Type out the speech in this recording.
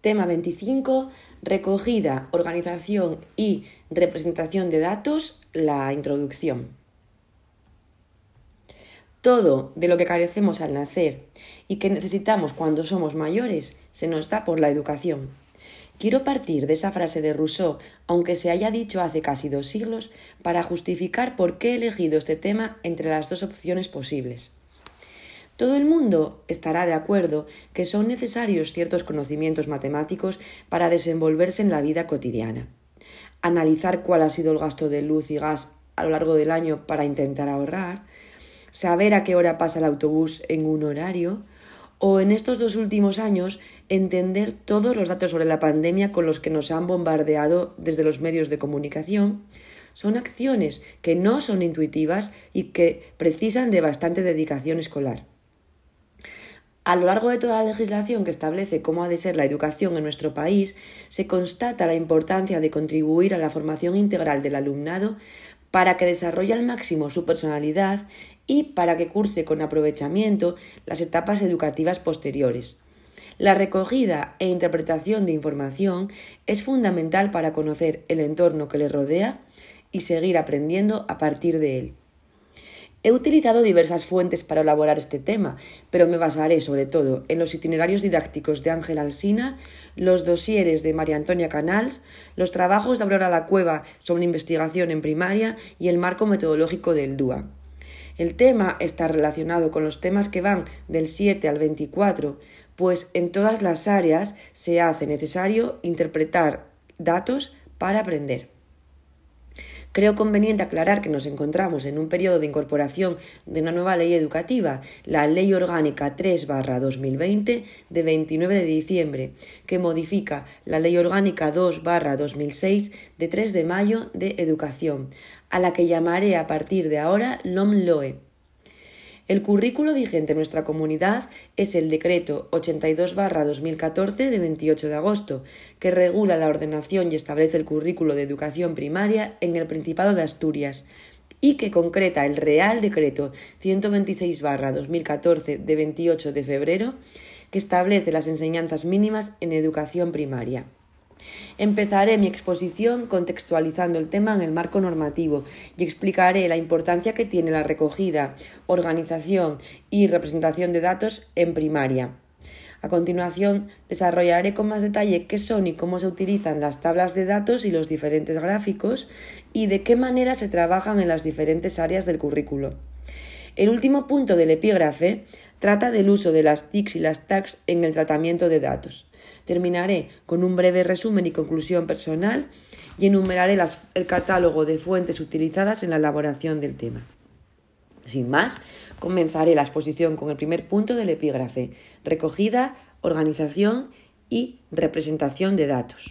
Tema 25. Recogida, organización y representación de datos. La introducción. Todo de lo que carecemos al nacer y que necesitamos cuando somos mayores se nos da por la educación. Quiero partir de esa frase de Rousseau, aunque se haya dicho hace casi dos siglos, para justificar por qué he elegido este tema entre las dos opciones posibles. Todo el mundo estará de acuerdo que son necesarios ciertos conocimientos matemáticos para desenvolverse en la vida cotidiana. Analizar cuál ha sido el gasto de luz y gas a lo largo del año para intentar ahorrar, saber a qué hora pasa el autobús en un horario, o en estos dos últimos años entender todos los datos sobre la pandemia con los que nos han bombardeado desde los medios de comunicación, son acciones que no son intuitivas y que precisan de bastante dedicación escolar. A lo largo de toda la legislación que establece cómo ha de ser la educación en nuestro país, se constata la importancia de contribuir a la formación integral del alumnado para que desarrolle al máximo su personalidad y para que curse con aprovechamiento las etapas educativas posteriores. La recogida e interpretación de información es fundamental para conocer el entorno que le rodea y seguir aprendiendo a partir de él. He utilizado diversas fuentes para elaborar este tema, pero me basaré sobre todo en los itinerarios didácticos de Ángel Alsina, los dosieres de María Antonia Canals, los trabajos de Aurora La Cueva sobre investigación en primaria y el marco metodológico del DUA. El tema está relacionado con los temas que van del 7 al 24, pues en todas las áreas se hace necesario interpretar datos para aprender. Creo conveniente aclarar que nos encontramos en un periodo de incorporación de una nueva ley educativa, la Ley Orgánica 3-2020 de 29 de diciembre, que modifica la Ley Orgánica 2-2006 de 3 de mayo de Educación, a la que llamaré a partir de ahora LOMLOE el currículo vigente en nuestra comunidad es el Decreto 82-2014 de 28 de agosto, que regula la ordenación y establece el currículo de educación primaria en el Principado de Asturias y que concreta el Real Decreto 126-2014 de 28 de febrero, que establece las enseñanzas mínimas en educación primaria. Empezaré mi exposición contextualizando el tema en el marco normativo y explicaré la importancia que tiene la recogida, organización y representación de datos en primaria. A continuación, desarrollaré con más detalle qué son y cómo se utilizan las tablas de datos y los diferentes gráficos y de qué manera se trabajan en las diferentes áreas del currículo. El último punto del epígrafe trata del uso de las TICs y las TACs en el tratamiento de datos. Terminaré con un breve resumen y conclusión personal y enumeraré el catálogo de fuentes utilizadas en la elaboración del tema. Sin más, comenzaré la exposición con el primer punto del epígrafe, recogida, organización y representación de datos.